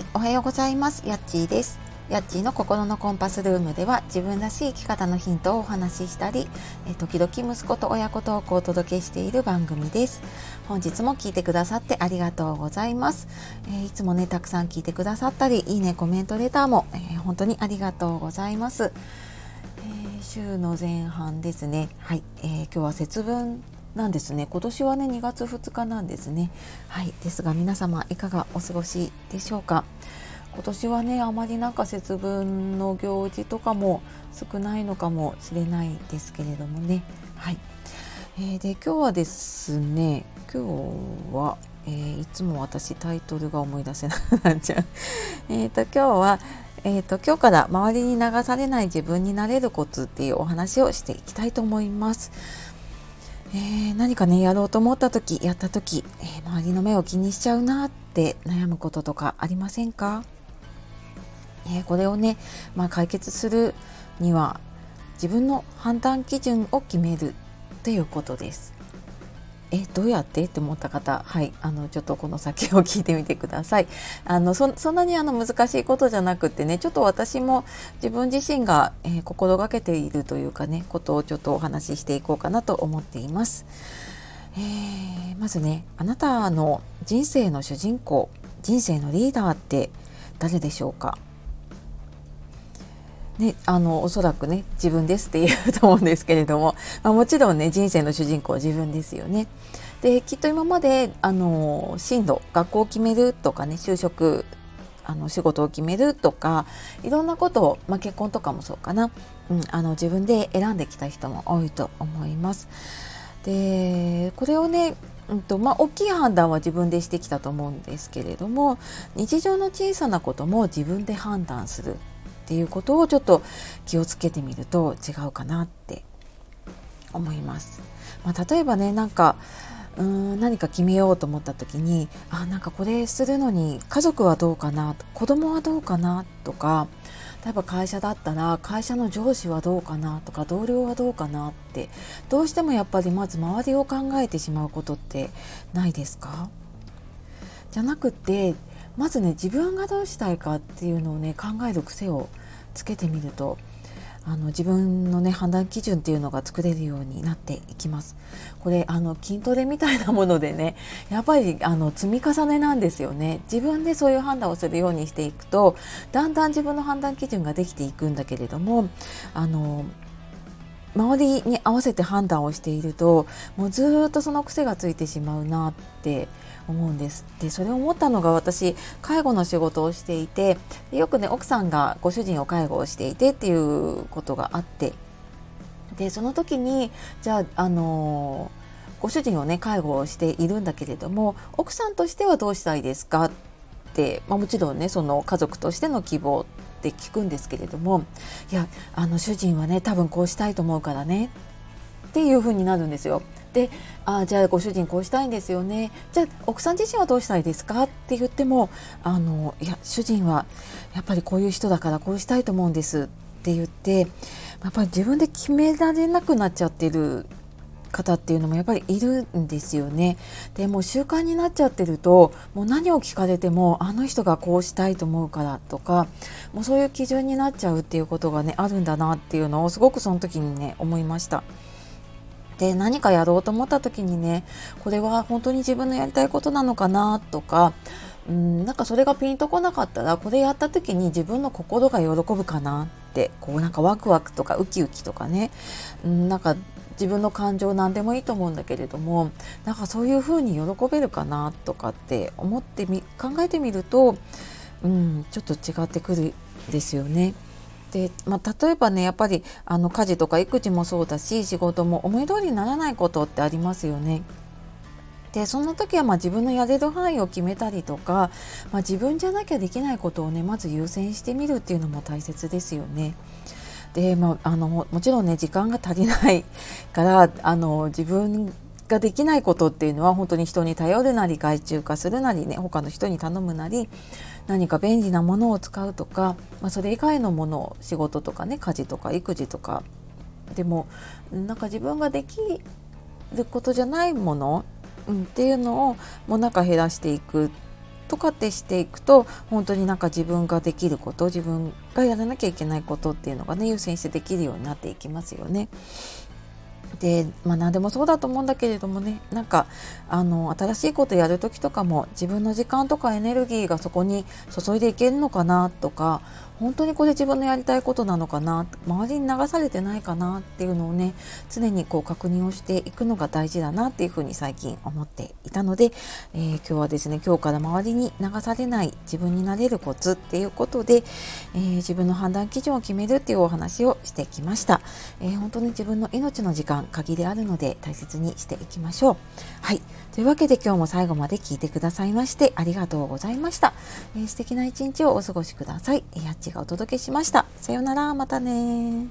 い、おはようございます。やっちーです。やっちーの心のコンパスルームでは自分らしい生き方のヒントをお話ししたり、え時々息子と親子トークをお届けしている番組です。本日も聞いてくださってありがとうございます。えーいつもね、たくさん聞いてくださったり、いいね、コメント、レターも、えー本当にありがとうございます。えー週の前半ですね。はい、えー今日は節分なんですね。今年はね2月2日なんですね。はい、ですが皆様いかがお過ごしでしょうか？今年はねあまりなんか節分の行事とかも少ないのかもしれないですけれどもね。はい。えーで今日はですね今日は、えーいつも私タイトルが思い出せなくなっちゃう。えと今日はえー、と今日から周りに流されない自分になれるコツっていうお話をしていきたいと思います。えー何かねやろうと思った時やった時、えー周りの目を気にしちゃうなって悩むこととかありませんか、えーこれをね、まあ、解決するには自分の判断基準を決めるということです。えどうやって？って思った方はい。あのちょっとこの先を聞いてみてください。あのそんなにあの難しいことじゃなくてねちょっと私も自分自身が、えー心がけているというかねことをちょっとお話ししていこうかなと思っています、えーまずねあなたの人生の主人公人生のリーダーって誰でしょうか？ね、あのおそらくね自分ですって言うと思うんですけれども、まあ、もちろんね人生の主人公は自分ですよね。できっと今まであの進路学校を決めるとかね就職あの仕事を決めるとかいろんなことを、まあ、結婚とかもそうかな、うん、あの自分で選んできた人も多いと思います。でこれをねうんとまあ、大きい判断は自分でしてきたと思うんですけれども日常の小さなことも自分で判断するっていうことをちょっと気をつけてみると違うかなって思います。まあ、例えばねなんかうーん何か決めようと思った時にあなんかこれするのに家族はどうかな子供はどうかなとか例えば会社だったら会社の上司はどうかなとか同僚はどうかなってどうしてもやっぱりまず周りを考えてしまうことってないですか？じゃなくてまずね自分がどうしたいかっていうのをね考える癖をつけてみるとあの自分のね判断基準っていうのが作れるようになっていきます。これあの筋トレみたいなものでねやっぱりあの積み重ねなんですよね。自分でそういう判断をするようにしていくとだんだん自分の判断基準ができていくんだけれどもあの周りに合わせて判断をしているともうずっとその癖がついてしまうなって思うんです。でそれを思ったのが私介護の仕事をしていてよくね奥さんがご主人を介護をしていてっていうことがあって。でその時にじゃああのご主人をね介護をしているんだけれども奥さんとしてはどうしたいですかって、まあ、もちろんねその家族としての希望って聞くんですけれどもいやあの主人はね多分こうしたいと思うからねっていう風になるんですよ。であじゃあご主人こうしたいんですよねじゃあ奥さん自身はどうしたいですか？って言ってもあのいや主人はやっぱりこういう人だからこうしたいと思うんですって言ってやっぱり自分で決められなくなっちゃってる方っていうのもやっぱりいるんですよね。でもう習慣になっちゃってるともう何を聞かれてもあの人がこうしたいと思うからとかもうそういう基準になっちゃうっていうことがねあるんだなっていうのをすごくその時にね思いました。で何かやろうと思った時にねこれは本当に自分のやりたいことなのかなとかうんなんかそれがピンとこなかったらこれやった時に自分の心が喜ぶかなってこうなんかワクワクとかウキウキとかねうんなんか自分の感情何でもいいと思うんだけれどもなんかそういうふうに喜べるかなとかって思ってみ考えてみると、うん、ちょっと違ってくるですよね。でまあ、例えばねやっぱりあの家事とか育児もそうだし仕事も思い通りにならないことってありますよね。でそんな時はま自分のやれる範囲を決めたりとか、まあ、自分じゃなきゃできないことをねまず優先してみるっていうのも大切ですよね。で、まあ、あのもちろんね時間が足りないから あの自分ができないことっていうのは本当に人に頼るなり外注化するなりね他の人に頼むなり何か便利なものを使うとか、まあ、それ以外のものを仕事とかね家事とか育児とかでもなんか自分ができることじゃないもの、うん、っていうのをもうなんか減らしていくとかってしていくと本当になんか自分ができること自分がやらなきゃいけないことっていうのがね優先してできるようになっていきますよね。でまあ何でもそうだと思うんだけれどもねなんかあの新しいことやる時とかも自分の時間とかエネルギーがそこに注いでいけるのかなとか本当にこれ自分のやりたいことなのかな周りに流されてないかなっていうのをね常にこう確認をしていくのが大事だなっていうふうに最近思っていたので、えー、今日はですね今日から周りに流されない自分になれるコツっていうことで、えー、自分の判断基準を決めるっていうお話をしてきました、えー、本当に自分の命の時間限りあるので大切にしていきましょう。はい。というわけで今日も最後まで聞いてくださいましてありがとうございました、えー、素敵な一日をお過ごしください。やっちがお届けしました。さようなら、またね